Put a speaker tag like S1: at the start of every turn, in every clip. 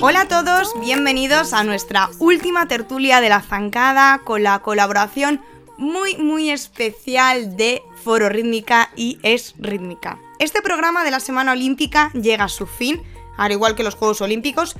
S1: Hola a todos, bienvenidos a nuestra última tertulia de la zancada con la colaboración muy muy especial de Foro Rítmica y Es Rítmica. Este programa de la Semana Olímpica llega a su fin, al igual que los Juegos Olímpicos,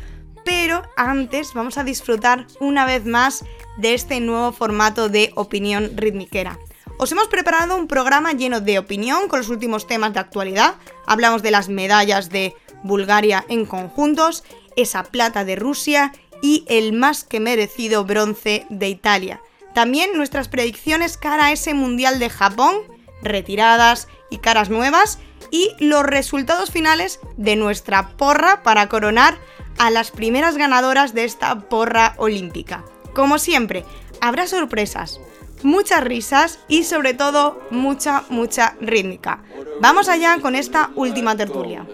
S1: pero antes vamos a disfrutar una vez más de este nuevo formato de opinión ritmiquera. Os hemos preparado un programa lleno de opinión con los últimos temas de actualidad. Hablamos de las medallas de Bulgaria en conjuntos, esa plata de Rusia y el más que merecido bronce de Italia. También nuestras predicciones cara a ese Mundial de Japón, retiradas y caras nuevas, y los resultados finales de nuestra porra para coronar a las primeras ganadoras de esta porra olímpica. Como siempre, habrá sorpresas, muchas risas y sobre todo mucha, mucha rítmica. Vamos allá con esta última tertulia.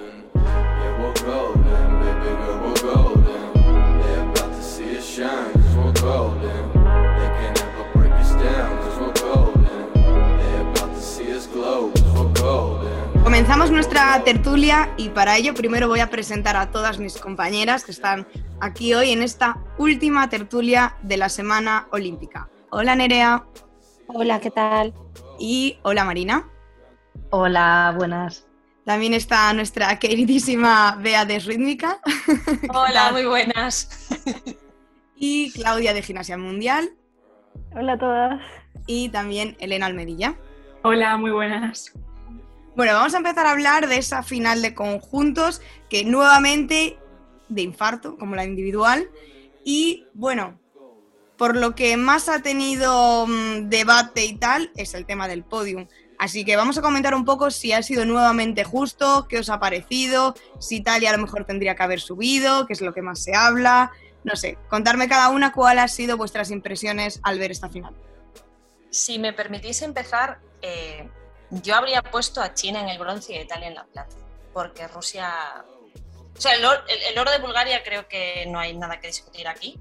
S1: Comenzamos nuestra tertulia y para ello primero voy a presentar a todas mis compañeras que están aquí hoy en esta última tertulia de la Semana Olímpica. Hola Nerea.
S2: Hola, ¿qué tal?
S1: Y hola Marina.
S3: Hola, buenas.
S1: También está nuestra queridísima Bea de Rítmica.
S4: Hola, muy buenas.
S1: Y Claudia de Gimnasia Mundial.
S5: Hola a todas.
S1: Y también Elena Almedilla.
S6: Hola, muy buenas.
S1: Bueno, vamos a empezar a hablar de esa final de conjuntos que nuevamente de infarto, como la individual. Y bueno, por lo que más ha tenido mm, debate y tal es el tema del podium. Así que vamos a comentar un poco si ha sido nuevamente justo, qué os ha parecido, si Italia a lo mejor tendría que haber subido, qué es lo que más se habla. No sé, contarme cada una cuál ha sido vuestras impresiones al ver esta final.
S4: Si me permitís empezar, eh, yo habría puesto a China en el bronce y a Italia en la plata, porque Rusia... O sea, el, oro de Bulgaria creo que no hay nada que discutir aquí.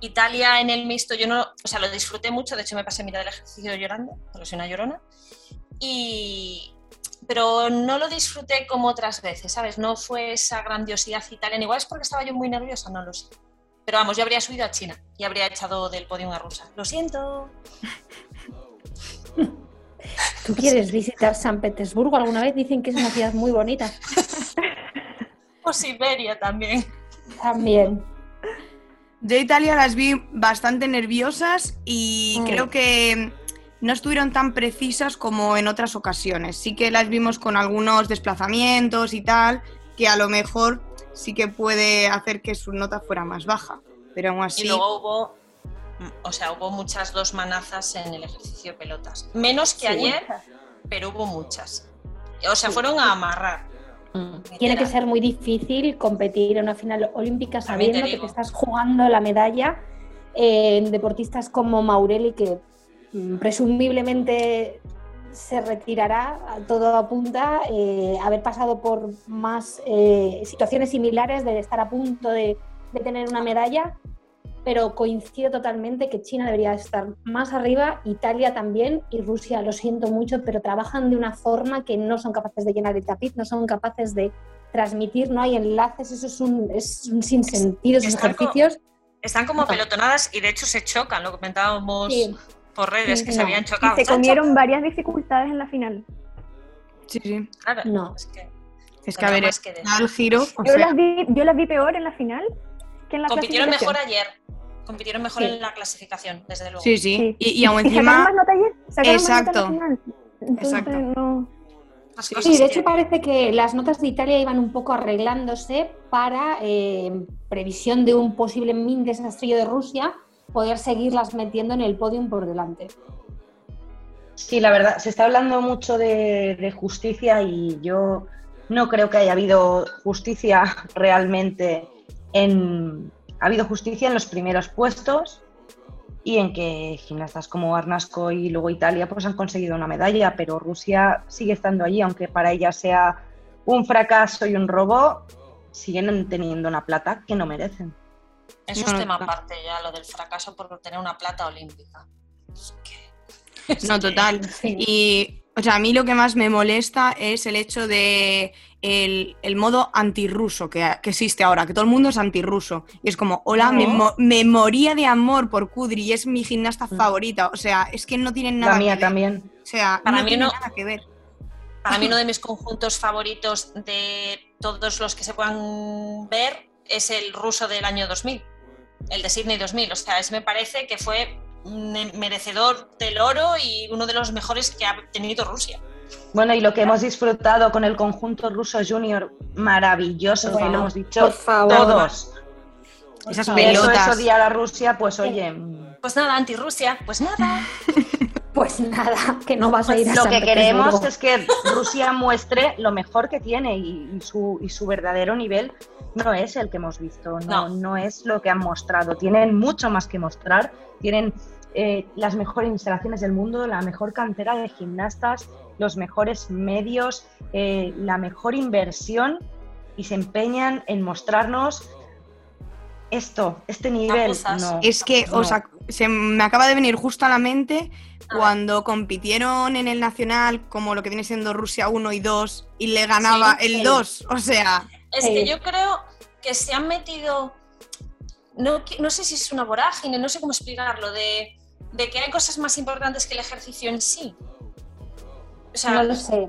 S4: Italia en el mixto, yo no, o sea, lo disfruté mucho, de hecho me pasé mitad del ejercicio llorando, porque soy una llorona. Y, pero no lo disfruté como otras veces, ¿sabes? No fue esa grandiosidad italiana. Igual es porque estaba yo muy nerviosa, no lo sé. Pero vamos, yo habría subido a China y habría echado del podio a Rusia. Lo siento.
S2: ¿Tú quieres visitar San Petersburgo alguna vez? Dicen que es una ciudad muy bonita.
S4: o Siberia también.
S2: También.
S1: Yo Italia las vi bastante nerviosas y mm. creo que no estuvieron tan precisas como en otras ocasiones. Sí que las vimos con algunos desplazamientos y tal, que a lo mejor sí que puede hacer que su nota fuera más baja. Pero aún así.
S4: Y luego hubo o sea, hubo muchas dos manazas en el ejercicio de pelotas. Menos que ayer, pero hubo muchas. O sea, fueron a amarrar.
S2: Mm. Tiene que ser muy difícil competir en una final olímpica sabiendo que te estás jugando la medalla en deportistas como Maureli, que mm, presumiblemente se retirará, todo apunta, eh, haber pasado por más eh, situaciones similares de estar a punto de, de tener una medalla pero coincido totalmente que China debería estar más arriba, Italia también y Rusia, lo siento mucho, pero trabajan de una forma que no son capaces de llenar el tapiz, no son capaces de transmitir, no hay enlaces, eso es un, es un sinsentido, esos ejercicios.
S4: están como pelotonadas y de hecho se chocan, lo comentábamos por redes, que se habían chocado.
S5: se comieron varias dificultades en la final.
S1: Sí, sí.
S4: Claro,
S2: no.
S1: Es que, es que a ver, es que el giro.
S5: Yo, las vi, yo las vi peor en la final que en la
S4: Compitieron mejor ayer compitieron mejor en la clasificación, desde luego.
S1: Sí, sí. Y, aún encima.
S5: Exacto.
S1: Exacto.
S2: Sí, de hecho parece que las notas de Italia iban un poco arreglándose para eh, previsión de un posible min desastrillo de Rusia, poder seguirlas metiendo en el podium por delante.
S3: Sí, la verdad, se está hablando mucho de, de justicia y yo no creo que haya habido justicia realmente en, ha habido justicia en los primeros puestos y en que gimnastas como Arnasco y luego Italia pues han conseguido una medalla, pero Rusia sigue estando allí, aunque para ella sea un fracaso y un robo, siguen teniendo una plata que no merecen.
S4: Eso es tema aparte ya, lo del fracaso por tener una plata olímpica.
S1: no, total. Y, o sea, a mí lo que más me molesta es el hecho de el, modo antirruso que, que existe ahora, que todo el mundo es antirruso. Y es como, hola, me, moría de amor por Kudri y es mi gimnasta mm. favorita. O sea, es que no tienen nada
S3: La mía
S1: que ver.
S3: también.
S1: O sea, para mí no, nada que ver.
S4: Para mí uno de mis conjuntos favoritos de todos los que se puedan ver es el ruso del año 2000, el de Sydney 2000. O sea, es, me parece que fue merecedor del oro y uno de los mejores que ha tenido Rusia.
S3: Bueno, y lo que hemos disfrutado con el conjunto ruso junior, maravilloso, lo hemos dicho todos. Esas pelotas. Eso es odiar a Rusia, pues oye.
S4: Pues nada, anti-Rusia, pues nada.
S2: Pues nada, que no vas a ir a
S3: Lo que queremos es que Rusia muestre lo mejor que tiene y, su, y su verdadero nivel no es el que hemos visto, no, no es lo que han mostrado. Tienen mucho más que mostrar, tienen eh, las mejores instalaciones del mundo, la mejor cantera de gimnastas, los mejores medios, eh, la mejor inversión y se empeñan en mostrarnos esto, este nivel.
S1: es que se me acaba de venir justo a la mente cuando compitieron en el Nacional como lo que viene siendo Rusia 1 y 2 y le ganaba el 2, o sea...
S4: Es que yo creo que se han metido, no, no sé si es una vorágine, no sé cómo explicarlo, de de que hay cosas más importantes que el ejercicio en sí.
S2: no lo sé.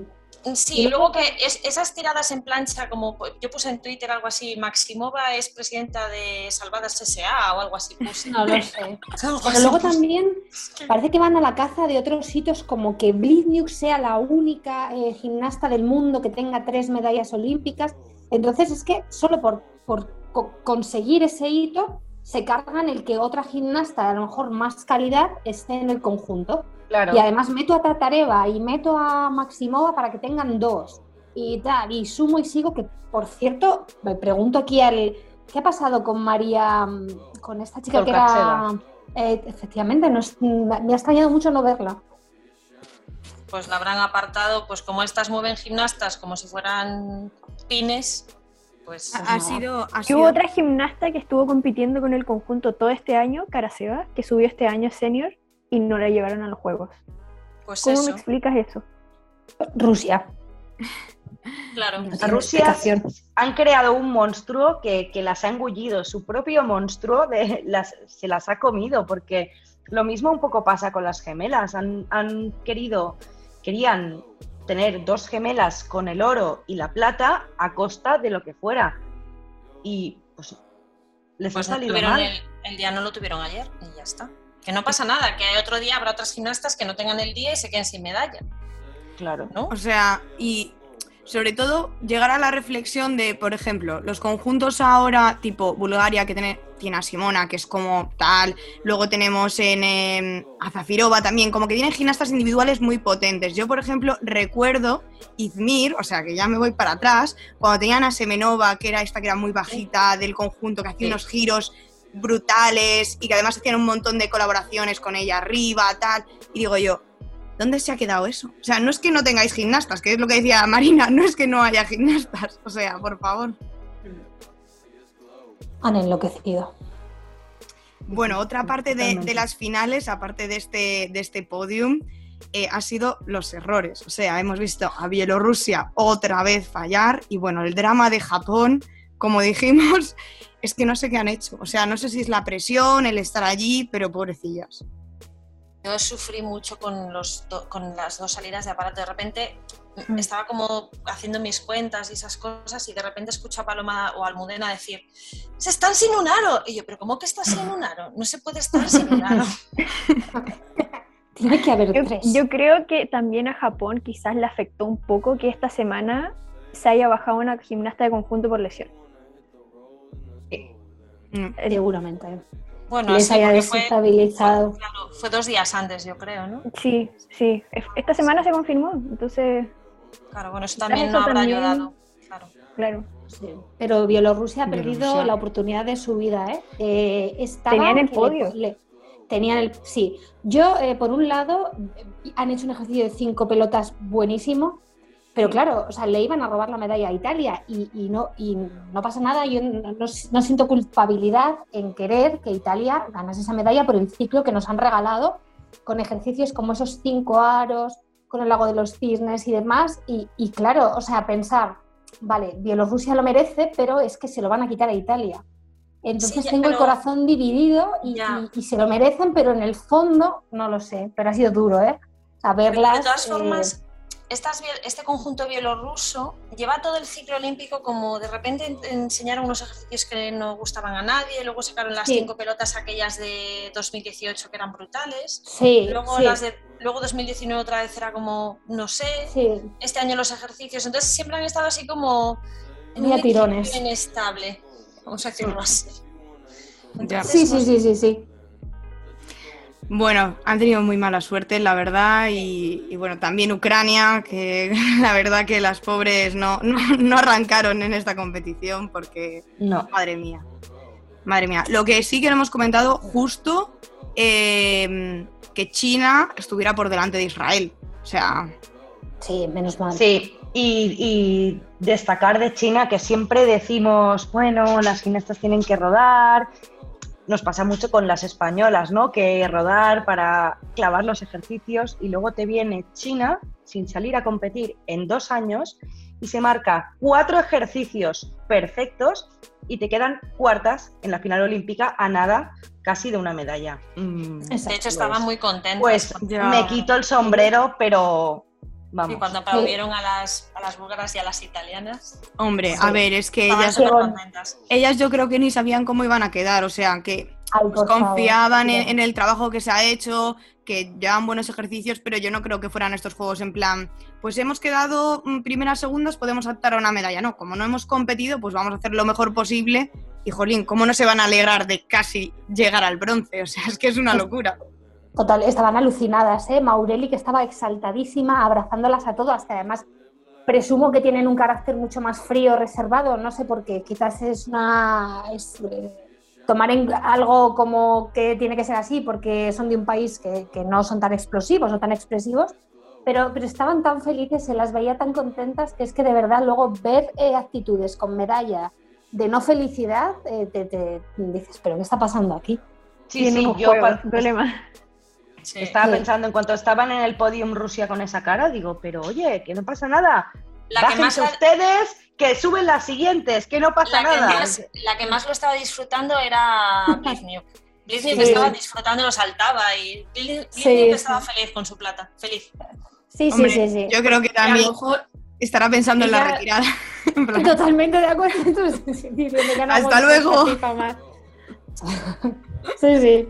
S4: Sí, y luego que esas tiradas en plancha, como yo puse en Twitter algo así, Maximova es presidenta de Salvadas S.A. o algo así.
S2: No lo sé. Pero luego también parece que van a la caza de otros sitios como que Bliznyuk sea la única eh, gimnasta del mundo que tenga tres medallas olímpicas. Entonces es que solo por, por conseguir ese hito se cargan el que otra gimnasta de a lo mejor más calidad esté en el conjunto. Claro. Y además meto a Tatareva y meto a Maximova para que tengan dos. Y tal, y sumo y sigo, que por cierto, me pregunto aquí al... ¿Qué ha pasado con María, mm, con esta chica que era... Eh, efectivamente, no me ha extrañado mucho no verla.
S4: Pues la habrán apartado, pues como estas mueven gimnastas como si fueran pines, pues,
S1: ha, sido,
S5: Hubo otra gimnasta que estuvo compitiendo con el conjunto todo este año, Karaseva, que subió este año senior y no la llevaron a los Juegos. Pues ¿Cómo me explicas eso?
S2: Rusia.
S4: Claro.
S3: Rusia han creado un monstruo que, las ha engullido. Su propio monstruo de las, se las ha comido, porque lo mismo un poco pasa con las gemelas. Han, han querido, querían tener dos gemelas con el oro y la plata a costa de lo que fuera. Y pues les pues ha salido mal.
S4: El, día no lo tuvieron ayer y ya está. Que no pasa nada, que otro día habrá otras gimnastas que no tengan el día y se queden sin medalla.
S3: Claro.
S1: ¿no? O sea, y sobre todo llegar a la reflexión de, por ejemplo, los conjuntos ahora, tipo Bulgaria, que tiene, tiene a Simona, que es como tal, luego tenemos en eh, a Zafirova también, como que tienen gimnastas individuales muy potentes. Yo, por ejemplo, recuerdo Izmir, o sea, que ya me voy para atrás, cuando tenían a Semenova, que era esta que era muy bajita del conjunto, que hacía unos giros brutales y que además hacían un montón de colaboraciones con ella arriba, tal, y digo yo, ¿dónde se ha quedado eso? O sea, no es que no tengáis gimnastas, que es lo que decía Marina, no es que no haya gimnastas, o sea, por favor.
S2: Han enloquecido.
S1: Bueno, otra parte de, las finales, aparte de este, de este podium, eh, ha sido los errores. O sea, hemos visto a Bielorrusia otra vez fallar y bueno, el drama de Japón, como dijimos, es que no sé qué han hecho. O sea, no sé si es la presión, el estar allí, pero pobrecillas.
S4: Yo sufrí mucho con, los con las dos salidas de aparato. De repente mm. estaba como haciendo mis cuentas y esas cosas y de repente escucho a Paloma o a Almudena decir, se están sin un aro. Y yo, pero ¿cómo que estás sin un aro? No se puede estar sin un aro.
S2: Tiene que haber tres.
S5: Yo creo que también a Japón quizás le afectó un poco que esta semana se haya bajado una gimnasta de conjunto por lesión.
S2: Seguramente.
S4: Bueno, les haya desestabilizado. Fue, fue dos días antes, yo creo, ¿no?
S5: Sí, sí. Esta semana se confirmó, entonces.
S4: Claro, bueno, eso también no habrá ayudado. Claro.
S5: claro.
S2: Pero Bielorrusia ha perdido la oportunidad de su vida, ¿eh? eh
S5: tenían el podio.
S2: tenían el. Sí. Yo, eh, por un lado, han hecho un ejercicio de cinco pelotas buenísimo, Pero claro, o sea, le iban a robar la medalla a Italia y, no, y no pasa nada. Yo no, siento culpabilidad en querer que Italia ganase esa medalla por el ciclo que nos han regalado con ejercicios como esos cinco aros, con el lago de los cisnes y demás. Y, y claro, o sea, pensar, vale, Bielorrusia lo merece, pero es que se lo van a quitar a Italia. Entonces tengo el corazón dividido y, se lo merecen, pero en el fondo no lo sé. Pero ha sido duro, ¿eh? Saberlas.
S4: de todas formas, este conjunto bielorruso lleva todo el ciclo olímpico como de repente enseñaron unos ejercicios que no gustaban a nadie, luego sacaron las cinco pelotas aquellas de 2018 que eran brutales,
S2: sí,
S4: luego las de luego 2019 otra vez era como no sé, este año los ejercicios, entonces siempre han estado así como
S2: en un tirones.
S4: inestable, vamos a decirlo así.
S2: sí, sí, sí, sí, sí.
S1: Bueno, han tenido muy mala suerte, la verdad, y, bueno, también Ucrania, que la verdad que las pobres no, no, arrancaron en esta competición porque,
S3: no.
S1: madre mía, madre mía. Lo que sí que no hemos comentado justo, em, que China estuviera por delante de Israel, o sea...
S2: Sí, menos mal.
S3: Sí, y, y, destacar de China que siempre decimos, bueno, las gimnastas tienen que rodar, nos pasa mucho con las españolas, ¿no? Que rodar para clavar los ejercicios y luego te viene China sin salir a competir en dos años y se marca cuatro ejercicios perfectos y te quedan cuartas en la final olímpica a nada casi de una medalla.
S4: Mm, de hecho, estaban pues, muy contentos.
S3: Pues me quito el sombrero, pero
S4: y cuando aplaudieron a las, a las búlgaras y a las italianas.
S1: Hombre, a ver, es que ellas, ellas yo creo que ni sabían cómo iban a quedar, o sea, que confiaban en, el trabajo que se ha hecho, que llevan buenos ejercicios, pero yo no creo que fueran estos juegos en plan, pues hemos quedado mm, primeras, segundas, podemos optar a una medalla. No, como no hemos competido, pues vamos a hacer lo mejor posible. Y jolín, ¿cómo no se van a alegrar de casi llegar al bronce? O sea, es que es una locura.
S2: Total, estaban alucinadas, ¿eh? Maureli que estaba exaltadísima, abrazándolas a todas, que además presumo que tienen un carácter mucho más frío, reservado, no sé por qué, quizás es una... Eh, tomar en algo como que tiene que ser así porque son de un país que, que no son tan explosivos o tan expresivos, pero, pero, estaban tan felices, se las veía tan contentas que es que de verdad luego ver eh, actitudes con medalla de no felicidad, eh, te, dices, pero ¿qué está pasando aquí?
S3: Sí, sí, yo problema. Estaba pensando, en cuanto estaban en el podium Rusia con esa cara, digo, pero oye, que no pasa nada. La que más ustedes que suben las siguientes, que no pasa nada.
S4: la que más lo estaba disfrutando era Blizniuk. Blizniuk estaba disfrutando, lo saltaba y Blizniuk estaba feliz con su plata, feliz.
S2: Sí, sí, sí, sí.
S1: Yo creo que también estará pensando en la retirada.
S2: Totalmente de acuerdo.
S1: Hasta luego.
S2: Sí, sí.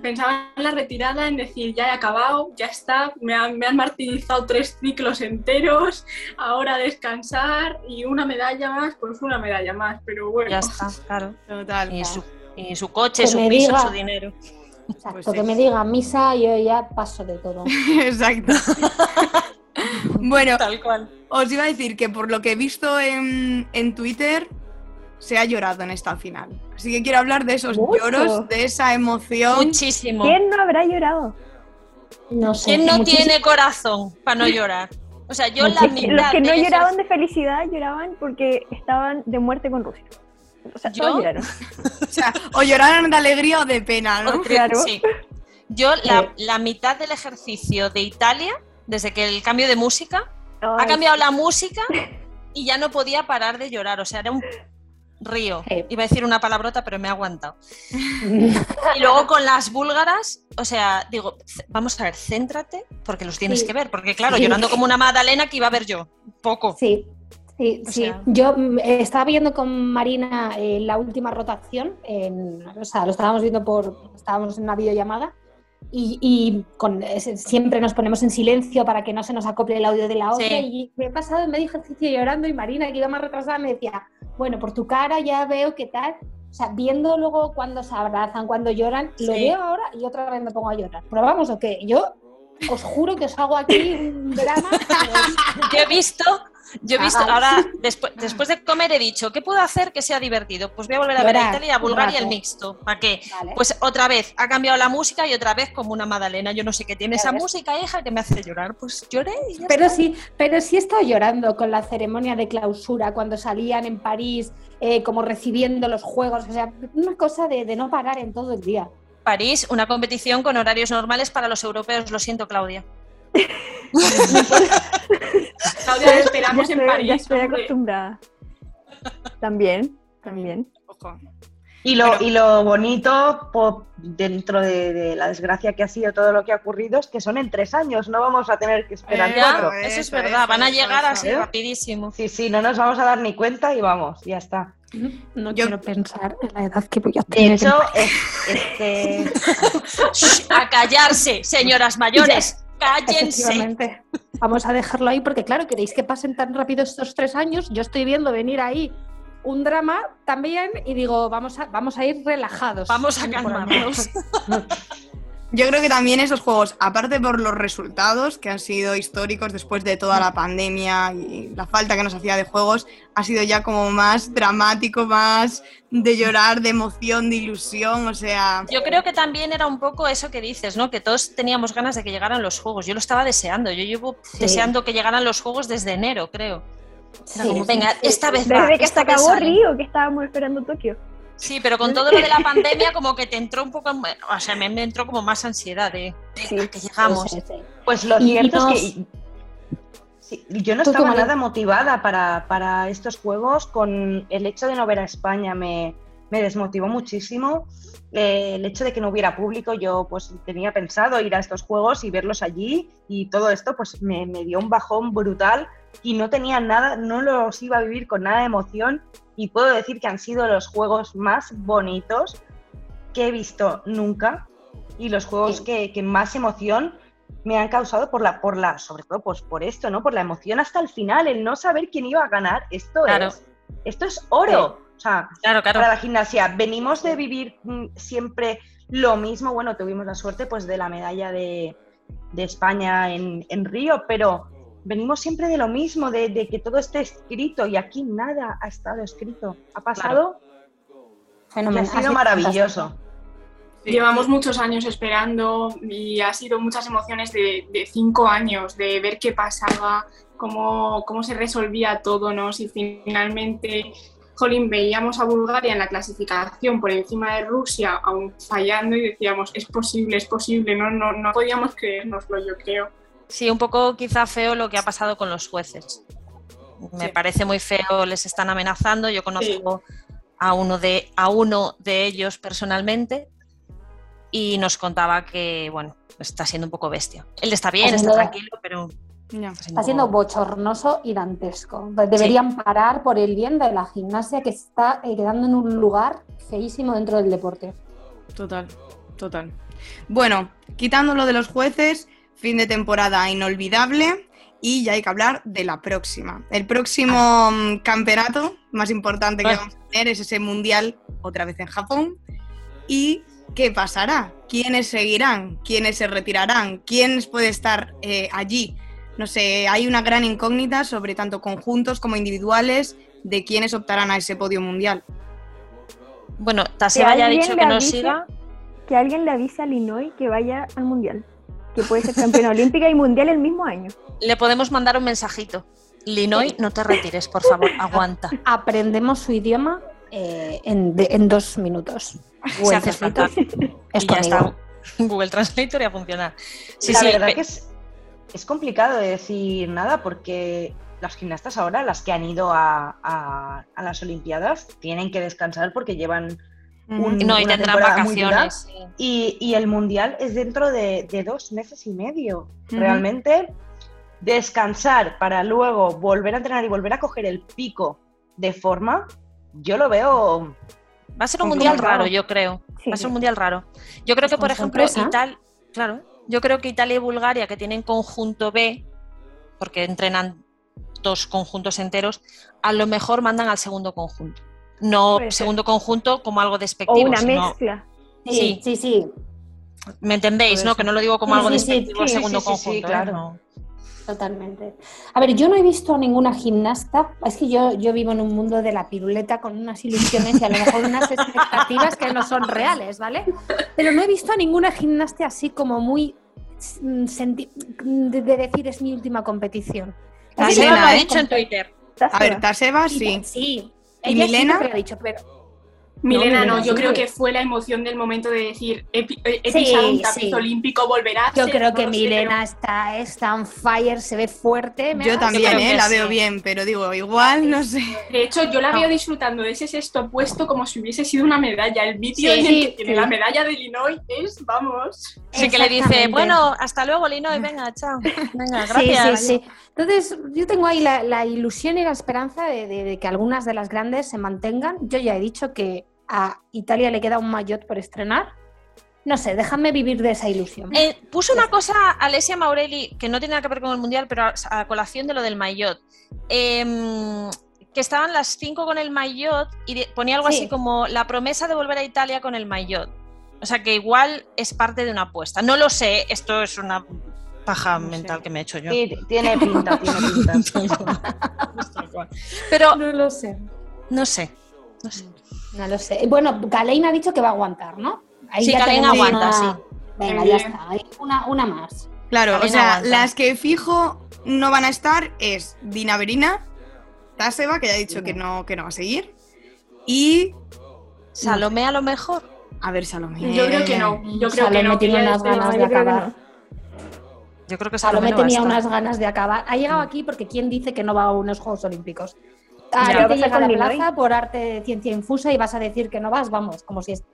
S6: Pensaba, en la retirada, en decir, ya he acabado, ya está, me han, me han martirizado tres ciclos enteros, ahora descansar y una medalla más, pues una medalla más, pero bueno.
S4: Ya está, claro. Total. Y, su, y su coche, su piso, su dinero.
S2: Exacto, pues que me diga misa, yo ya paso de todo.
S1: Exacto. bueno, Tal cual. os iba a decir que por lo que he visto en, en Twitter, se ha llorado en esta final. Así que quiero hablar de esos lloros, de esa emoción.
S4: Muchísimo.
S5: ¿Quién no habrá llorado?
S4: No sé. ¿Quién no tiene corazón para no llorar? O sea, yo la mitad
S5: Los que no lloraban de felicidad lloraban porque estaban de muerte con Rusia. O sea, ¿Yo? lloraron.
S1: o sea, o lloraron de alegría o de pena, ¿no?
S4: Claro. Sí. Yo, la, la, mitad del ejercicio de Italia, desde que el cambio de música, ha cambiado la música y ya no podía parar de llorar. O sea, era un río. Iba a decir una palabrota, pero me he aguantado. y luego con las búlgaras, o sea, digo, vamos a ver, céntrate, porque los tienes que ver, porque claro, llorando como una Madalena que iba a ver yo, poco.
S2: Sí. Sí, sí. Yo mm, estaba viendo con Marina eh, la última rotación, o sea, lo estábamos viendo por, estábamos en una videollamada y, con, siempre nos ponemos en silencio para que no se nos acople el audio de la otra. Y me he pasado en medio ejercicio llorando y Marina, que iba más retrasada, me decía, bueno, por tu cara ya veo qué tal. O sea, viendo luego cuando se abrazan, cuando lloran, lo veo ahora y otra vez me pongo a llorar. ¿Probamos o qué? Yo os juro que os hago aquí un drama.
S4: Yo he visto Yo he visto, ah, ahora, después, después de comer he dicho, ¿qué puedo hacer que sea divertido? Pues voy a volver a ver a Italia y a Bulgaria el mixto. ¿Para qué? Pues otra vez, ha cambiado la música y otra vez como una Madalena. Yo no sé qué tiene esa música, hija, que me hace llorar. Pues lloré
S2: Pero sí, pero sí he estado llorando con la ceremonia de clausura, cuando salían en París, eh, como recibiendo los juegos. O sea, una cosa de, de no parar en todo el día.
S4: París, una competición con horarios normales para los europeos. Lo siento, Claudia.
S5: Claudia, esperamos en París. Ya estoy acostumbrada. También, también.
S3: Y lo, y lo bonito dentro de, la desgracia que ha sido todo lo que ha ocurrido es que son en tres años, no vamos a tener que esperar
S4: eh, cuatro. Eso, es verdad, van a llegar así rapidísimo.
S3: Sí, sí, no nos vamos a dar ni cuenta y vamos, ya está.
S2: No quiero pensar en la edad que voy a tener.
S3: De hecho, este...
S4: a callarse, señoras mayores. Cállense.
S2: Vamos a dejarlo ahí porque, claro, queréis que pasen tan rápido estos tres años. Yo estoy viendo venir ahí un drama también y digo, vamos a, vamos a ir relajados.
S4: Vamos a calmarnos.
S1: Yo creo que también esos juegos, aparte por los resultados que han sido históricos después de toda la pandemia y la falta que nos hacía de juegos, ha sido ya como más dramático, más de llorar, de emoción, de ilusión, o sea...
S4: Yo creo que también era un poco eso que dices, ¿no? Que todos teníamos ganas de que llegaran los juegos. Yo lo estaba deseando, yo llevo deseando que llegaran los juegos desde enero, creo. venga, esta vez
S5: Desde
S4: va,
S5: que
S4: esta
S5: acabó Río, que estábamos esperando Tokio.
S4: Sí, pero con todo lo de la pandemia como que te entró un poco, o sea, me, entró como más ansiedad de, que llegamos.
S3: pues lo cierto es que yo no estaba nada motivada para, estos juegos con el hecho de no ver a España, me, desmotivó muchísimo. Eh, el hecho de que no hubiera público, yo pues tenía pensado ir a estos juegos y verlos allí y todo esto pues me, me dio un bajón brutal y no tenía nada, no los iba a vivir con nada de emoción y puedo decir que han sido los juegos más bonitos que he visto nunca y los juegos que, más emoción me han causado por la, por la, sobre todo pues por esto, ¿no? Por la emoción hasta el final, el no saber quién iba a ganar. Esto es, esto es oro. O sea, para la gimnasia, venimos de vivir mm, siempre lo mismo. Bueno, tuvimos la suerte pues de la medalla de, España en, en Río, pero venimos siempre de lo mismo, de, que todo esté escrito y aquí nada ha estado escrito. Ha pasado ha sido maravilloso.
S6: Llevamos muchos años esperando y ha sido muchas emociones de, cinco años, de ver qué pasaba, cómo, cómo se resolvía todo, ¿no? Si finalmente, jolín, veíamos a Bulgaria en la clasificación por encima de Rusia, aún fallando y decíamos, es posible, es posible, no, no, no podíamos creérnoslo, yo creo.
S4: Sí, un poco quizá feo lo que ha pasado con los jueces. Me parece muy feo, les están amenazando. Yo conozco a, uno de, a uno de ellos personalmente y nos contaba que, bueno, está siendo un poco bestia. Él está bien, está tranquilo, pero...
S2: Está siendo bochornoso y dantesco. Deberían parar por el bien de la gimnasia que está quedando en un lugar feísimo dentro del deporte.
S1: Total, total. Bueno, quitándolo de los jueces, fin de temporada inolvidable y ya hay que hablar de la próxima. El próximo mm, campeonato más importante que vamos a tener es ese mundial otra vez en Japón. ¿Y qué pasará? ¿Quiénes seguirán? ¿Quiénes se retirarán? ¿Quiénes puede estar eh, allí? No sé, hay una gran incógnita sobre tanto conjuntos como individuales de quiénes optarán a ese podio mundial.
S4: Bueno, Tasea ya ha dicho que no siga.
S5: Que alguien le avise a Linoy que vaya al mundial que puede ser campeona olímpica y mundial el mismo año.
S4: Le podemos mandar un mensajito. Linoy, no te retires, por favor, aguanta.
S2: Aprendemos su idioma eh, en, dos minutos.
S4: Se hace falta. Es ya está. Google Translator y a funcionar.
S3: Sí, la verdad que es, es, complicado de decir nada porque las gimnastas ahora, las que han ido a, a las Olimpiadas, tienen que descansar porque llevan
S4: no, y tendrán vacaciones.
S3: Y, el mundial es dentro de, dos meses y medio. Realmente, descansar para luego volver a entrenar y volver a coger el pico de forma, yo lo veo.
S4: Va a ser un mundial raro, yo creo. Va a ser un mundial raro. Yo creo que, por ejemplo, Italia, claro, yo creo que Italia y Bulgaria, que tienen conjunto B, porque entrenan dos conjuntos enteros, a lo mejor mandan al segundo conjunto no segundo conjunto como algo despectivo.
S5: O una mezcla.
S2: Sí, sí, sí.
S4: ¿Me entendéis? ¿no? Que no lo digo como algo despectivo segundo conjunto. ¿eh? claro.
S2: Totalmente. A ver, yo no he visto a ninguna gimnasta, es que yo, yo vivo en un mundo de la piruleta con unas ilusiones y a lo mejor unas expectativas que no son reales, ¿vale? Pero no he visto a ninguna gimnasta así como muy mm, de, decir es mi última competición.
S4: Taseba ha dicho en Twitter.
S1: A ver, Taseba sí.
S2: Sí.
S1: ¿Y Milena?
S2: Sí ha dicho, pero
S6: Milena, no, yo creo que fue la emoción del momento de decir, he, pisado un tapiz olímpico, volverá.
S2: Yo creo que Milena está, está on fire, se ve fuerte.
S1: Yo también, eh, la veo bien, pero digo, igual, no sé.
S6: De hecho, yo la veo disfrutando de ese sexto puesto como si hubiese sido una medalla. El vídeo en el que tiene la medalla de Illinois es, vamos.
S4: Sí, que le dice, bueno, hasta luego, Illinois, venga, chao. Venga, gracias.
S2: Sí, sí, sí. Entonces, yo tengo ahí la, ilusión y la esperanza de que algunas de las grandes se mantengan. Yo ya he dicho que a Italia le queda un maillot por estrenar. No sé, déjame vivir de esa ilusión.
S4: Eh, puso una cosa Alessia Maurelli que no tiene nada que ver con el Mundial, pero a, colación de lo del maillot. Em, que estaban las cinco con el maillot y ponía algo así como la promesa de volver a Italia con el maillot. O sea que igual es parte de una apuesta. No lo sé, esto es una paja mental que me he hecho yo.
S3: Sí, tiene pinta, tiene pinta.
S4: pero
S2: no lo sé.
S4: No sé, no sé.
S2: No lo sé. Bueno, Galein ha dicho que va a aguantar, ¿no?
S4: Ahí sí, Galein aguanta, sí.
S2: Venga, ya está. Una, una más.
S1: Claro, o sea, las que fijo no van a estar es Dina Verina, Taseva, que ya ha dicho que no, que no va a seguir, y...
S4: Salomé a lo mejor.
S1: A ver, Salomé.
S6: Yo creo que no. Yo creo que no.
S2: tiene unas ganas de acabar.
S4: Yo creo que Salomé,
S2: Salomé tenía unas ganas de acabar. Ha llegado aquí porque ¿quién dice que no va a unos Juegos Olímpicos? te llega la plaza por arte de ciencia infusa y vas a decir que no vas, vamos, como si es...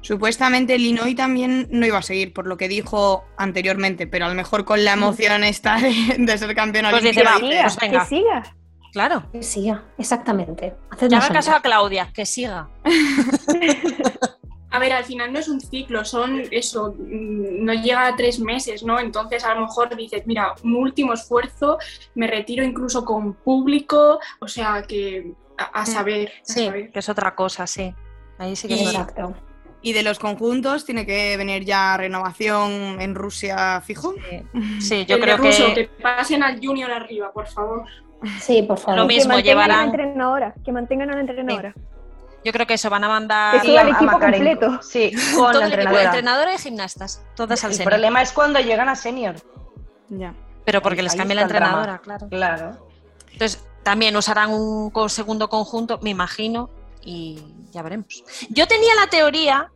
S1: Supuestamente Linoy también no iba a seguir, por lo que dijo anteriormente, pero a lo mejor con la emoción esta de, ser campeona
S4: pues dice, pues
S5: Que siga.
S4: Claro.
S2: Que siga, exactamente.
S4: ya me caso a Claudia, que siga.
S6: A ver, al final no es un ciclo, son eso, no llega a tres meses, ¿no? Entonces a lo mejor dices, mira, un último esfuerzo, me retiro incluso con público, o sea que a, mm, saber.
S4: sí, que es otra cosa, sí. Ahí sí que
S2: Exacto.
S1: Y de los conjuntos tiene que venir ya renovación en Rusia fijo.
S4: Sí, yo creo que...
S6: que pasen al junior arriba, por favor.
S2: Sí, por favor.
S4: Lo mismo
S5: que
S4: llevarán.
S5: entrenadora, que mantengan a la entrenadora.
S4: Yo creo que eso van a mandar.
S5: Que el equipo completo.
S3: Sí, con
S4: Todo
S3: la entrenadora.
S4: entrenadora y gimnastas, todas al
S3: El
S4: senior.
S3: problema es cuando llegan a senior.
S1: Ya.
S4: Pero porque les cambia la entrenadora, claro.
S3: Claro.
S4: Entonces, también usarán un segundo conjunto, me imagino, y ya veremos. Yo tenía la teoría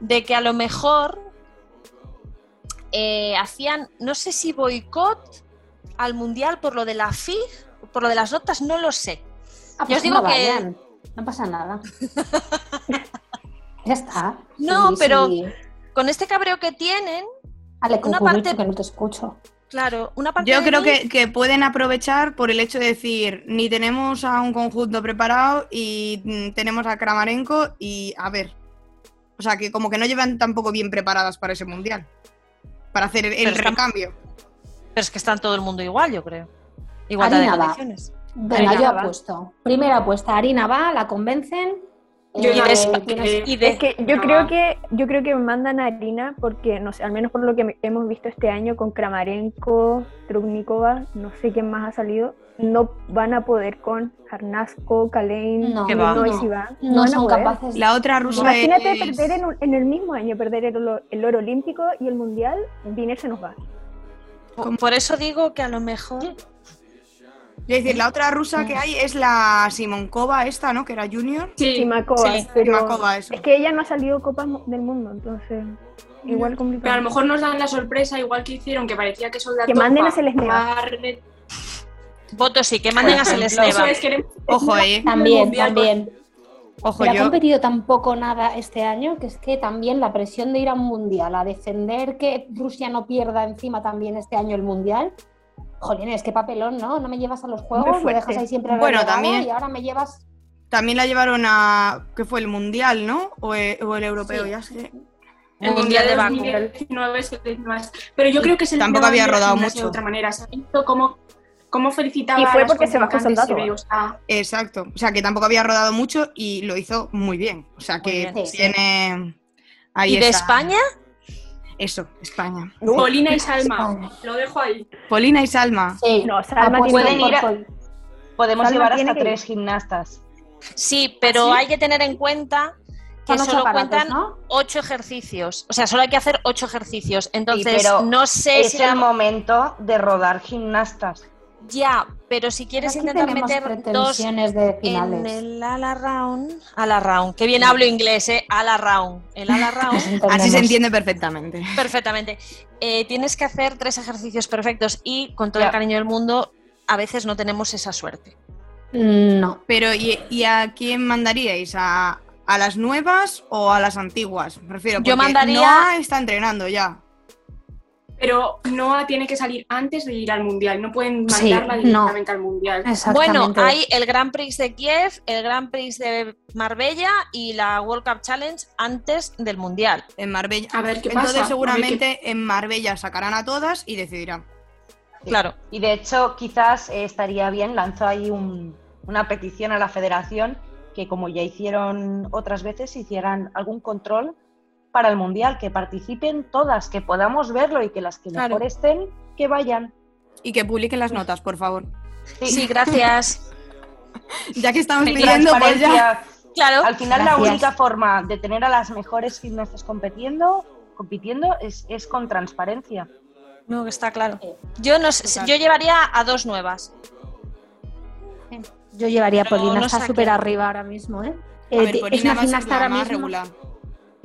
S4: de que a lo mejor eh, hacían, no sé si boicot al mundial por lo de la FIG, por lo de las notas, no lo sé.
S2: Ah, Yo os pues digo que no pasa nada. ya está.
S4: No, pero con este cabreo que tienen.
S2: una parte que no te escucho.
S4: Claro, una parte.
S1: Yo creo que, pueden aprovechar por el hecho de decir, ni tenemos a un conjunto preparado y mm, tenemos a Kramarenko y a ver. O sea, que como que no llevan tampoco bien preparadas para ese mundial. Para hacer el, recambio.
S4: Pero es que están todo el mundo igual, yo creo. Igual de condiciones.
S2: Venga, yo apuesto. Primera apuesta, Harina va, la convencen.
S5: Yo eh, es que yo creo que yo creo que mandan a Harina porque no sé, al menos por lo que hemos visto este año con Kramarenko, Trubnikova, no sé quién más ha salido, no van a poder con Jarnasco, Kalein,
S2: no,
S5: no,
S2: no, son capaces.
S1: La otra rusa
S5: Imagínate perder en, el mismo año, perder el, oro olímpico y el mundial, Viner se nos va.
S4: Por eso digo que a lo mejor
S1: es decir, la otra rusa que hay es la Simonkova esta, ¿no? Que era junior.
S5: Sí, Simakova. Pero Es que ella no ha salido Copas del Mundo, entonces igual complicado.
S6: Pero a lo mejor nos dan la sorpresa, igual que hicieron, que parecía que son
S5: Que manden a Selesneva.
S4: Votos sí, que manden a Selesneva.
S1: Ojo, eh.
S2: También, también.
S1: Ojo,
S2: Pero ha competido tampoco nada este año, que es que también la presión de ir a un mundial, a defender que Rusia no pierda encima también este año el mundial, Jolines, qué papelón, ¿no? No me llevas a los juegos, me dejas ahí siempre
S1: Bueno, también.
S2: Y ahora me llevas.
S1: También la llevaron a. ¿Qué fue? ¿El mundial, no? ¿O el, europeo? Ya sé.
S6: El mundial de Bakú. Pero yo creo que se
S1: Tampoco había rodado mucho.
S6: De otra manera. Se ha visto cómo, cómo felicitaba
S5: Y fue porque se bajó
S6: soldado.
S1: Exacto. O sea, que tampoco había rodado mucho y lo hizo muy bien. O sea, que tiene.
S4: ¿Y de España?
S1: Eso, España.
S6: Polina y Salma, lo dejo ahí.
S1: Polina y Salma.
S2: Sí,
S5: No, Salma
S2: Ah, pues
S5: tiene
S3: pueden ir a- Podemos
S5: Salma
S3: llevar hasta
S5: que-
S3: tres gimnastas.
S4: Sí, pero
S6: ¿Ah, sí?
S4: hay que tener en cuenta que solo
S2: aparatos,
S4: cuentan
S2: ¿no?
S4: ocho ejercicios. O sea, solo hay que hacer ocho ejercicios. Entonces,
S3: pero
S4: no sé
S3: Es
S4: si
S3: el
S4: la-
S3: momento de rodar gimnastas.
S4: Ya, pero si quieres intentar meter dos en el ala round, ala round, que bien hablo inglés, eh, ala round, el ala
S2: Nos
S4: round,
S1: Así se entiende perfectamente.
S4: perfectamente. Eh, tienes que hacer tres ejercicios perfectos y con todo el cariño del mundo, a veces no tenemos esa suerte.
S2: No.
S1: Pero, ¿y, y a quién mandaríais? ¿A, a las nuevas o a las antiguas? Me refiero,
S4: Yo
S1: porque
S4: mandaría-
S1: Noah está entrenando ya.
S6: Pero Noah tiene que salir antes de ir al mundial, no pueden
S2: Sí,
S6: mandarla
S2: no.
S6: directamente al mundial.
S4: Bueno, hay el Grand Prix de Kiev, el Grand Prix de Marbella y la World Cup Challenge antes del Mundial.
S1: En Marbella.
S6: A ver qué
S1: Entonces,
S6: pasa,
S1: seguramente en Marbella sacarán a todas y decidirán.
S3: Sí.
S4: Claro.
S3: Y de hecho, quizás eh, estaría bien, lanzó ahí un- una petición a la federación que, como ya hicieron otras veces, hicieran algún control para el Mundial, que participen todas, que podamos verlo y que las que
S4: Claro.
S3: mejor estén, que vayan.
S1: Y que publiquen las notas, por favor.
S4: Sí, gracias.
S1: Ya que estamos
S4: Sí,
S1: pidiendo, pues ya.
S4: Claro.
S3: Al final, la única forma de tener a las mejores gimnastas compitiendo, compitiendo es, es con transparencia.
S4: No, que está claro. Yo no yo llevaría a dos nuevas.
S2: Yo llevaría a Polina,
S4: no
S2: está súper arriba ahora mismo, ¿eh?
S1: A
S2: Eh,
S1: ver,
S2: es una gimnasta ahora mismo.
S1: regular.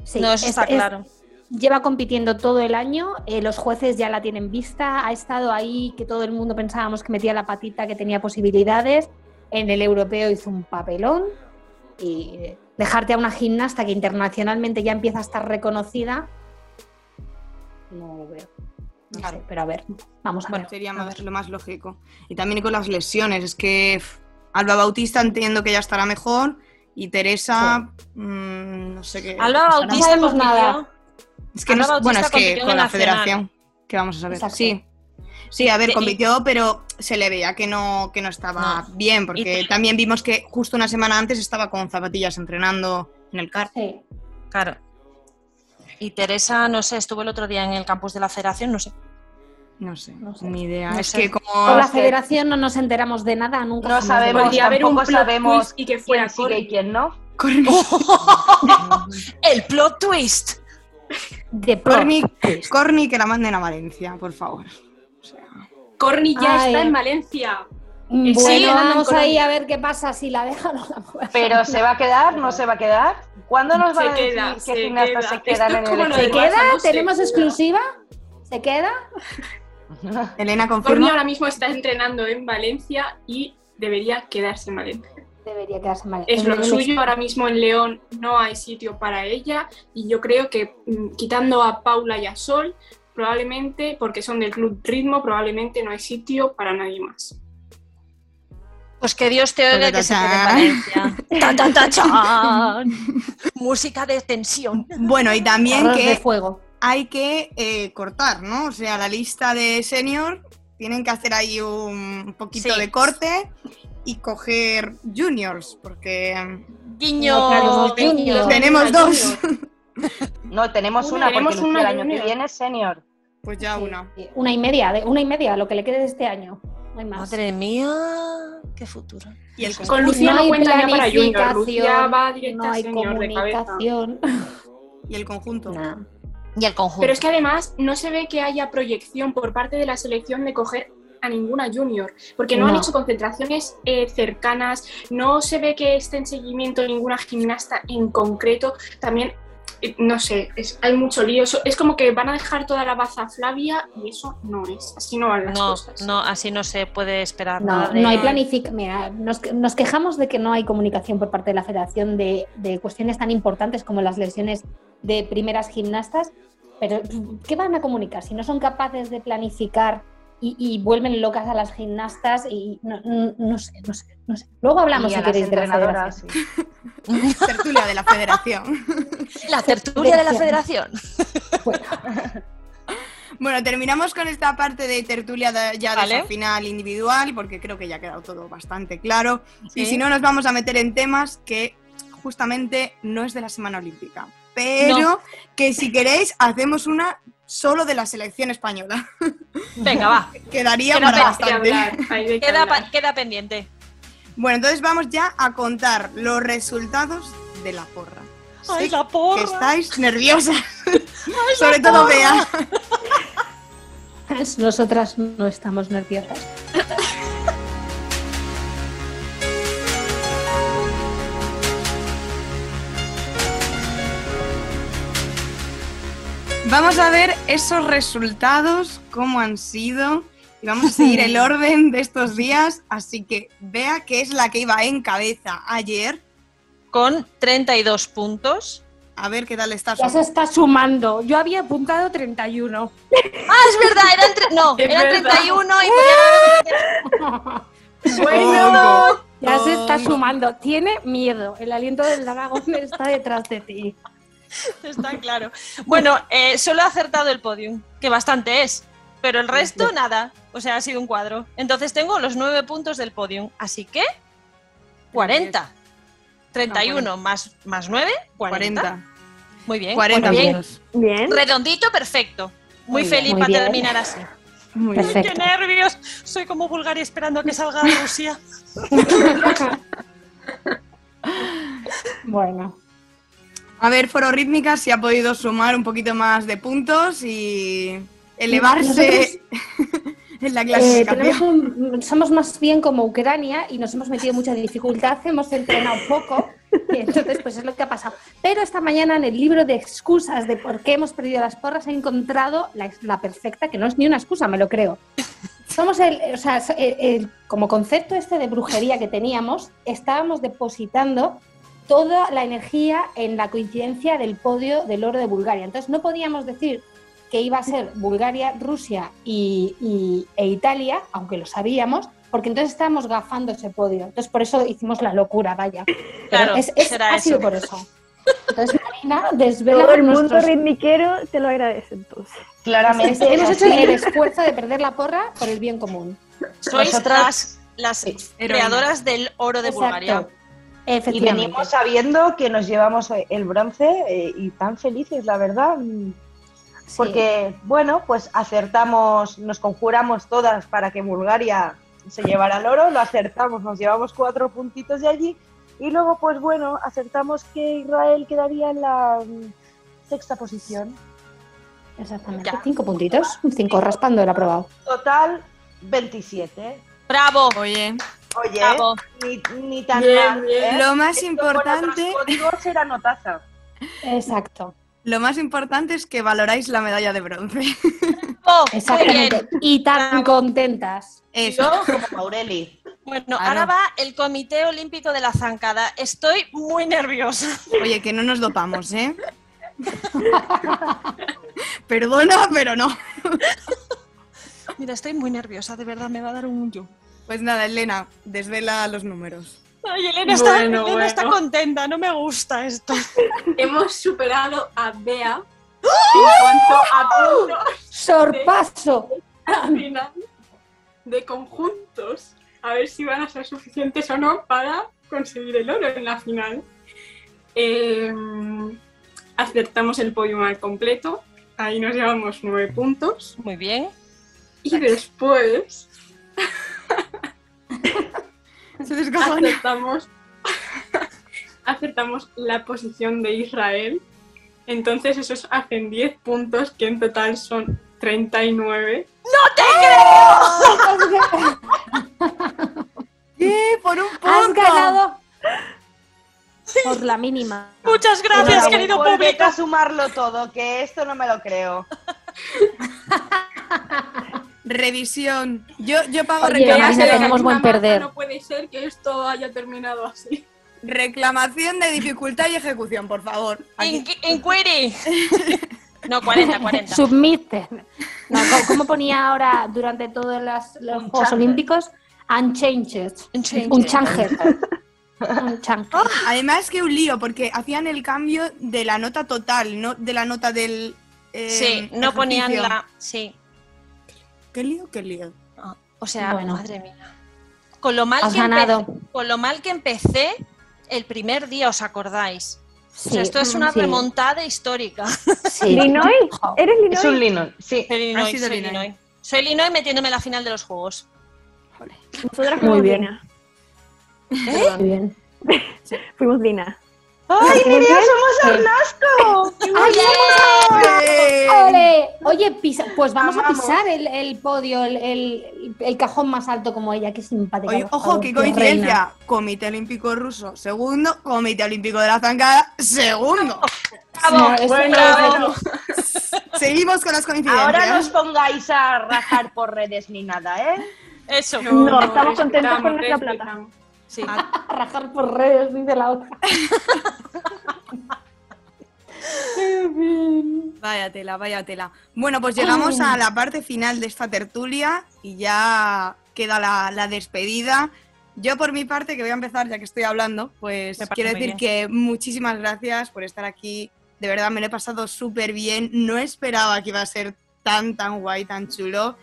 S2: Sí,
S4: no, eso
S2: es-
S4: está
S2: es-
S4: claro.
S2: lleva compitiendo todo el año, eh, los jueces ya la tienen vista, ha estado ahí que todo el mundo pensábamos que metía la patita, que tenía posibilidades. En el europeo hizo un papelón y dejarte a una gimnasta que internacionalmente ya empieza a estar reconocida, no lo veo. No
S1: Claro.
S2: sé, pero a ver, vamos a
S1: Bueno,
S2: ver.
S1: sería
S2: a
S1: más-
S2: ver.
S1: lo más lógico. Y también con las lesiones, es que Alba Bautista entiendo que ya estará mejor y Teresa, mm, no sé qué.
S4: Alba. Bautista
S2: sabemos
S4: compitió-
S2: nada.
S1: Es que no, bueno, es que con la
S4: nacional.
S1: federación, ¿qué vamos a saber?
S2: Exacto.
S1: Sí. Sí, a ver,
S4: Sí,
S1: compitió, pero se le veía que no, que no estaba
S4: No.
S1: bien, porque
S4: Y-
S1: también vimos que justo una semana antes estaba con zapatillas entrenando en el CAR.
S2: Sí.
S4: Claro. Y Teresa, no sé, estuvo el otro día en el campus de la federación, no sé.
S1: No sé,
S2: No sé.
S1: ni idea.
S4: No
S1: es
S4: sé.
S1: que como...
S2: Con la federación no nos enteramos de nada, nunca
S3: No sabemos.
S6: Podría haber un
S3: sabemos
S6: twist y que fuera
S3: quién sigue y quién no.
S4: El plot twist.
S2: de.
S1: Corny, Corny, que la manden a Valencia, por favor. O sea,
S6: Corny ya
S2: Ay.
S6: está en Valencia.
S2: Bueno,
S6: Sí,
S2: vamos ahí a ver qué pasa si la dejan o la mueven.
S3: Pero ¿se va a quedar? ¿No se va a quedar? ¿Cuándo nos
S6: Se
S3: van a decir
S6: queda,
S3: qué
S6: se queda.
S3: se quedan
S6: Esto
S3: en el
S2: ¿Se queda? ¿Tenemos exclusiva? ¿Se queda?
S1: Elena confirma.
S6: ahora mismo está entrenando en Valencia y debería quedarse en Valencia.
S2: Debería quedarse mal.
S6: Es lo suyo, ahora mismo en León no hay sitio para ella y yo creo que mm, quitando a Paula y a Sol, probablemente, porque son del club Ritmo, probablemente no hay sitio para nadie más.
S4: Pues que Dios te oiga que se quede en. Valencia. Tan, tan, tachan. Música de tensión.
S1: Bueno, y también
S2: Arroz de
S1: que
S2: fuego.
S1: Hay que eh, cortar, ¿no? O sea, la lista de senior tienen que hacer ahí un poquito
S4: Sí.
S1: de corte y coger juniors, porque
S4: Guiño.
S2: No, claro,
S1: tenemos dos.
S3: No, tenemos
S6: Una,
S3: una,
S6: tenemos
S3: porque
S6: una
S3: el año
S6: junior.
S3: que viene senior.
S1: Pues ya
S2: Sí,
S1: una.
S2: Una y media, de- una y media, lo que le quede de este año. No hay más.
S4: Madre mía, qué futuro.
S1: Y el
S6: Con Lucía
S2: no
S6: no,
S2: hay
S6: cuenta ya para Junior. Lucía
S2: planificación,
S6: va directa
S2: no hay
S6: senior de cabeza.
S2: comunicación.
S1: y el conjunto.
S2: Nah.
S4: Y el conjunto.
S6: Pero es que además no se ve que haya proyección por parte de la selección de coger a ninguna junior, porque no, han hecho concentraciones eh, cercanas, no se ve que esté en seguimiento ninguna gimnasta en concreto, también, eh, no sé, es- hay mucho lío, So- es como que van a dejar toda la baza a Flavia y eso no es, así no van las
S4: no,
S6: cosas.
S4: no, así no se puede esperar
S2: No,
S4: nada. de-
S2: no hay planificación. Mira, nos, nos quejamos de que no hay comunicación por parte de la federación de, de cuestiones tan importantes como las lesiones de primeras gimnastas, pero ¿qué van a comunicar si no son capaces de planificar y, y vuelven locas a las gimnastas? Y no, no- no sé, no sé, no sé. Luego hablamos
S3: y
S2: si queréis de la
S3: entrenadoras.
S2: federación.
S3: sí.
S1: Tertulia de la federación.
S4: La tertulia de la federación.
S1: Bueno, terminamos con esta parte de tertulia de- ya de
S4: Vale.
S1: esa final individual, porque creo que ya ha quedado todo bastante claro.
S4: Sí.
S1: Y si no, nos vamos a meter en temas que justamente no es de la Semana Olímpica. Pero
S4: No.
S1: que si queréis, hacemos una solo de la selección española.
S4: Venga, va.
S1: Quedaría para bastante.
S4: queda, pendiente.
S1: Bueno, entonces vamos ya a contar los resultados de la porra.
S4: ¡Ay, la porra!
S1: Que estáis nerviosas. Sobre todo Bea.
S2: Nosotras no estamos nerviosas.
S1: Vamos a ver esos resultados, cómo han sido. Y vamos a seguir el orden de estos días. Así que vea que es la que iba en cabeza ayer.
S4: Con 32 puntos.
S1: A ver qué tal está.
S2: Ya se está sumando. Yo había apuntado 31.
S4: ah, es verdad, eran, no, eran 31 y
S2: Bueno, ya se está sumando. Tiene miedo. El aliento del dragón está detrás de ti.
S4: Está claro. Bueno, eh, solo he acertado el podium, que bastante es, pero el resto nada. O sea, ha sido un cuadro. Entonces tengo los nueve puntos del podium, así que 40. 31 más, más 9, 40. Muy bien.
S1: 40
S4: bien. bien. Redondito, perfecto. Muy, feliz para terminar así.
S2: Muy bien.
S4: ¡Qué nervios! Soy como Bulgaria esperando a que salga Rusia.
S2: bueno.
S1: A ver, Foro Rítmica si ha podido sumar un poquito más de puntos y elevarse en la clasificación.
S2: Eh, somos más bien como Ucrania y nos hemos metido mucha dificultad, hemos entrenado poco y entonces pues es lo que ha pasado. Pero esta mañana en el libro de excusas de por qué hemos perdido las porras he encontrado la, perfecta, que no es ni una excusa, me lo creo. Somos el, o sea, como concepto este de brujería que teníamos, estábamos depositando toda la energía en la coincidencia del podio del oro de Bulgaria. Entonces no podíamos decir que iba a ser Bulgaria, Rusia y, e Italia, aunque lo sabíamos, porque entonces estábamos gafando ese podio. Entonces por eso hicimos la locura, vaya.
S4: Claro, es,
S2: ha sido por eso. Entonces Marina desvela
S5: Todo el mundo ritmiquero te lo agradece entonces.
S2: Claramente. Hemos hecho el esfuerzo de perder la porra por el bien común.
S4: Sois las, las creadoras del oro de Bulgaria.
S3: Y venimos sabiendo que nos llevamos el bronce eh, y tan felices, la verdad. Porque, bueno, pues acertamos, nos conjuramos todas para que Bulgaria se llevara el oro, lo acertamos, nos llevamos cuatro puntitos de allí y luego, pues bueno, acertamos que Israel quedaría en la mm, sexta posición.
S2: Exactamente, cinco puntitos, cinco raspando el aprobado.
S3: Total, 27.
S4: Bravo.
S1: Oye.
S3: Oye, ni, tan mal. ¿eh?
S1: Lo más importante.
S3: era notaza.
S2: Exacto.
S1: Lo más importante es que valoráis la medalla de bronce.
S2: Oh, Exactamente. Y tan contentas.
S3: Eso. como Maureli.
S4: Bueno, ahora va el Comité Olímpico de la Zancada. Estoy muy nerviosa.
S1: Oye, que no nos dopamos, ¿eh? Perdona, pero no.
S4: Mira, estoy muy nerviosa, de verdad, me va a dar un yo.
S1: Pues nada, Elena, desvela los números.
S4: Ay, Elena, está, Elena está, contenta, no me gusta esto.
S6: Hemos superado a Bea en cuanto a puntos.
S2: ¡Sorpaso!
S6: final de conjuntos. A ver si van a ser suficientes o no para conseguir el oro en la final. Em, acertamos el podium al completo. Ahí nos llevamos nueve puntos.
S4: Muy bien.
S6: Y después
S1: Se
S6: acertamos, acertamos la posición de Israel. Entonces esos hacen 10 puntos, que en total son 39.
S4: ¡No te
S1: creo! ¿Qué? Por un punto.
S2: Has ganado por la mínima.
S4: Muchas gracias, querido público.
S3: a sumarlo todo, que esto no me lo creo.
S1: Revisión. Yo, yo pago
S2: reclamación. tenemos buen perder.
S6: No puede ser que esto haya terminado así.
S1: Reclamación de dificultad y ejecución, por favor.
S4: Inquiry. No, 40, 40.
S2: Submite. No, ¿Cómo ponía ahora durante todos los, Juegos Olímpicos? Unchanged. Un change. Un change.
S1: además que un lío, porque hacían el cambio de la nota total, no de la nota del...
S4: Eh, sí, no ponían la... Sí.
S1: ¿Qué lío? ¿Qué lío?
S4: Ah, o sea, madre mía. Con lo, mal que empecé, con lo mal que empecé el primer día, ¿os acordáis? esto es una remontada histórica.
S5: ¿Linoy? ¿Eres Linoy?
S3: Es un Linoy, sí.
S4: Soy Linoy, soy Linoy. Soy Linoy metiéndome en la final de los juegos.
S5: Nosotras fuimos Dina. ¿Eh? Muy bien. fuimos Dina.
S3: ¡Ay, mira, somos Arnasco!
S2: ¡Ole! Oye, pisa, pues vamos, a pisar el, el podio, el, el, el, cajón más alto como ella, qué simpática.
S1: Oye, ojo, qué coincidencia. Comité Olímpico Ruso, segundo. Comité Olímpico de la Zancada, segundo.
S3: Bravo, bueno,
S1: Seguimos con las coincidencias.
S3: Ahora no os pongáis a rajar por redes ni nada, ¿eh?
S4: Eso.
S5: No, estamos contentos con nuestra plata.
S2: Sí. A rajar por redes, dice la otra.
S1: Vaya tela, vaya tela. Bueno, pues llegamos a la parte final de esta tertulia y ya queda la, despedida. Yo por mi parte, que voy a empezar ya que estoy hablando, pues quiero decir que muchísimas gracias por estar aquí. De verdad me lo he pasado súper bien. No esperaba que iba a ser tan, tan guay, tan chulo.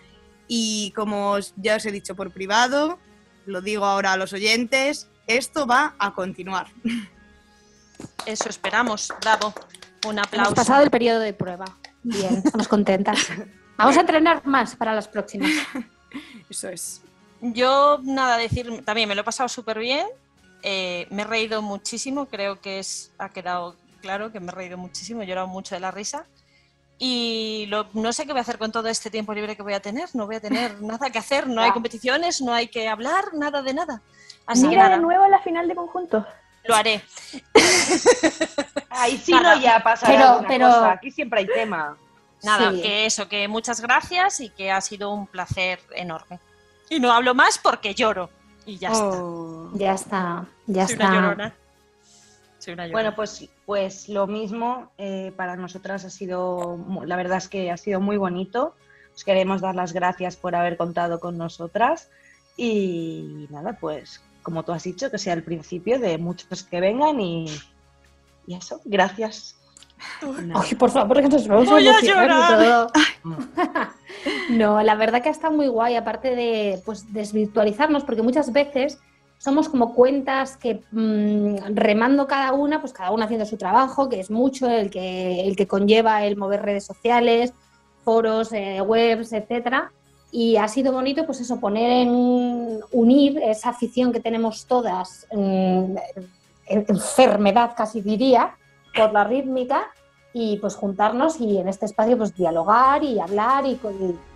S1: Y como ya os he dicho por privado, lo digo ahora a los oyentes, esto va a continuar.
S4: Eso esperamos, bravo. Un aplauso.
S2: Hemos pasado el periodo de prueba. Bien, estamos contentas. Vamos a entrenar más para las próximas.
S1: Eso es.
S4: Yo, nada, decir, también me lo he pasado súper bien. Eh, me he reído muchísimo, creo que es, ha quedado claro que me he reído muchísimo, he llorado mucho de la risa. Y no sé qué voy a hacer con todo este tiempo libre que voy a tener. No voy a tener nada que hacer, no hay competiciones, no hay que hablar, nada de nada.
S5: Así Mira de nuevo la final de conjunto.
S4: Lo haré.
S3: Ahí sí no ya pasa pero, pero... Aquí siempre hay tema.
S4: Nada, que eso, que muchas gracias y que ha sido un placer enorme. Y no hablo más porque lloro. Y ya está.
S2: Oh. Ya está, ya está.
S3: Bueno, pues, pues lo mismo eh, para nosotras ha sido, la verdad es que ha sido muy bonito. Os queremos dar las gracias por haber contado con nosotras y nada, pues como tú has dicho, que sea el principio de muchos que vengan y, eso, gracias.
S2: Ay, por favor, que nos vamos
S4: Voy a llorar.
S2: no, la verdad que está muy guay, aparte de pues, desvirtualizarnos, porque muchas veces somos como cuentas que mm, remando cada una, pues cada una haciendo su trabajo, que es mucho el que, el que conlleva el mover redes sociales, foros, eh, webs, etcétera. Y ha sido bonito, pues eso, poner en unir esa afición que tenemos todas, en, enfermedad casi diría, por la rítmica, y pues juntarnos y en este espacio pues dialogar y hablar y,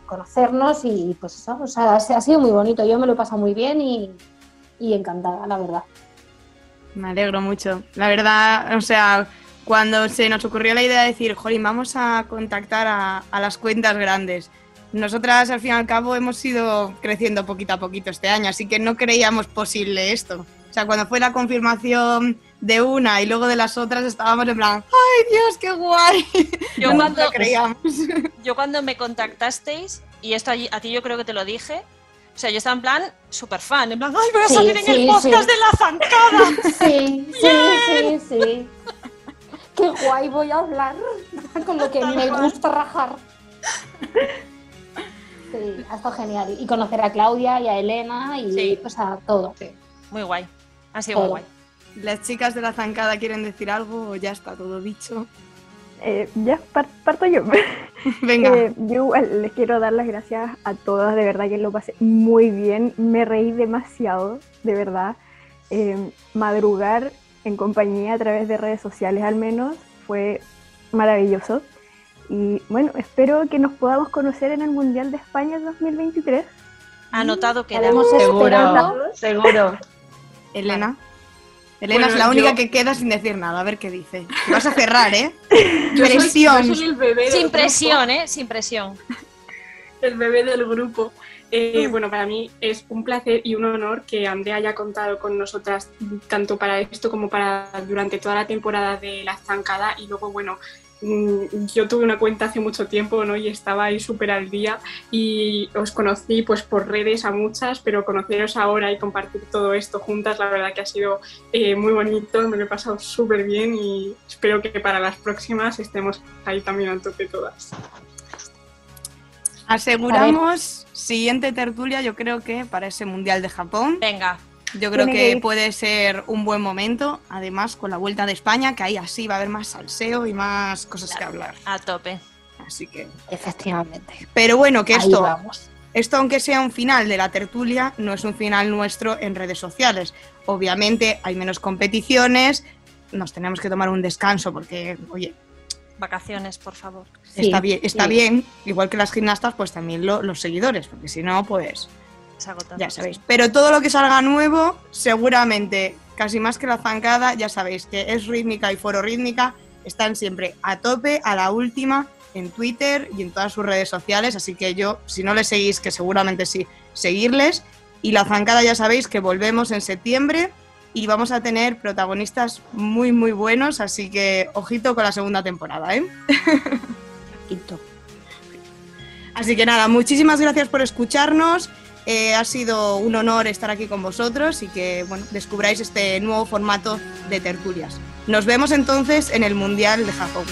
S2: conocernos y pues eso, o sea, ha sido muy bonito, yo me lo he pasado muy bien y, y encantada, la verdad.
S1: Me alegro mucho. La verdad, o sea, cuando se nos ocurrió la idea de decir, jolín, vamos a contactar a, a, las cuentas grandes. Nosotras, al fin y al cabo, hemos ido creciendo poquito a poquito este año, así que no creíamos posible esto. O sea, cuando fue la confirmación de una y luego de las otras, estábamos en plan, ¡ay, Dios, qué guay!
S4: Yo, cuando, creíamos. yo cuando me contactasteis, y esto a ti yo creo que te lo dije, o sea, yo estaba en plan súper fan, en plan, ¡ay, voy a salir en el podcast de la zancada!
S2: Sí, sí, sí, sí. Qué guay voy a hablar con lo que me gusta rajar. Sí, ha estado genial. Y conocer a Claudia y a Elena y pues a todo. Sí.
S4: Muy guay. Ha sido muy guay.
S1: ¿Las chicas de la zancada quieren decir algo o ya está todo dicho?
S5: Eh, ya parto yo.
S1: Venga.
S5: Eh, yo les quiero dar las gracias a todas, de verdad que lo pasé muy bien, me reí demasiado, de verdad. Eh, madrugar en compañía a través de redes sociales al menos fue maravilloso. Y bueno, espero que nos podamos conocer en el Mundial de España 2023.
S4: Anotado que
S3: Seguro, seguro.
S1: Elena. Elena es la única que queda sin decir nada, a ver qué dice. Vas a cerrar, ¿eh?
S6: presión.
S4: sin presión, ¿eh? Sin presión.
S6: El bebé del grupo. Eh, mm. bueno, para mí es un placer y un honor que Andrea haya contado con nosotras tanto para esto como para durante toda la temporada de La Zancada y luego, bueno, yo tuve una cuenta hace mucho tiempo ¿no? y estaba ahí súper al día y os conocí pues por redes a muchas, pero conoceros ahora y compartir todo esto juntas, la verdad que ha sido eh, muy bonito, me lo he pasado súper bien y espero que para las próximas estemos ahí también al tope todas.
S1: Aseguramos siguiente tertulia, yo creo que para ese Mundial de Japón.
S4: Venga.
S1: Yo creo que, puede ser un buen momento, además con la vuelta de España, que ahí así va a haber más salseo y más cosas que hablar.
S4: A tope.
S1: Así que.
S2: Efectivamente.
S1: Pero bueno, que esto. Esto, aunque sea un final de la tertulia, no es un final nuestro en redes sociales. Obviamente hay menos competiciones, nos tenemos que tomar un descanso porque, oye,
S4: vacaciones, por favor.
S1: está bien, está bien, igual que las gimnastas, pues también los seguidores, porque si no, pues ya sabéis. Pero todo lo que salga nuevo, seguramente, casi más que la zancada, ya sabéis que es rítmica y foro rítmica, están siempre a tope, a la última, en Twitter y en todas sus redes sociales, así que yo, si no les seguís, que seguramente sí, seguirles. Y la zancada ya sabéis que volvemos en septiembre y vamos a tener protagonistas muy, muy buenos, así que ojito con la segunda temporada, ¿eh? Así que nada, muchísimas gracias por escucharnos. Eh, ha sido un honor estar aquí con vosotros y que bueno, descubráis este nuevo formato de tertulias. Nos vemos entonces en el Mundial de Japón.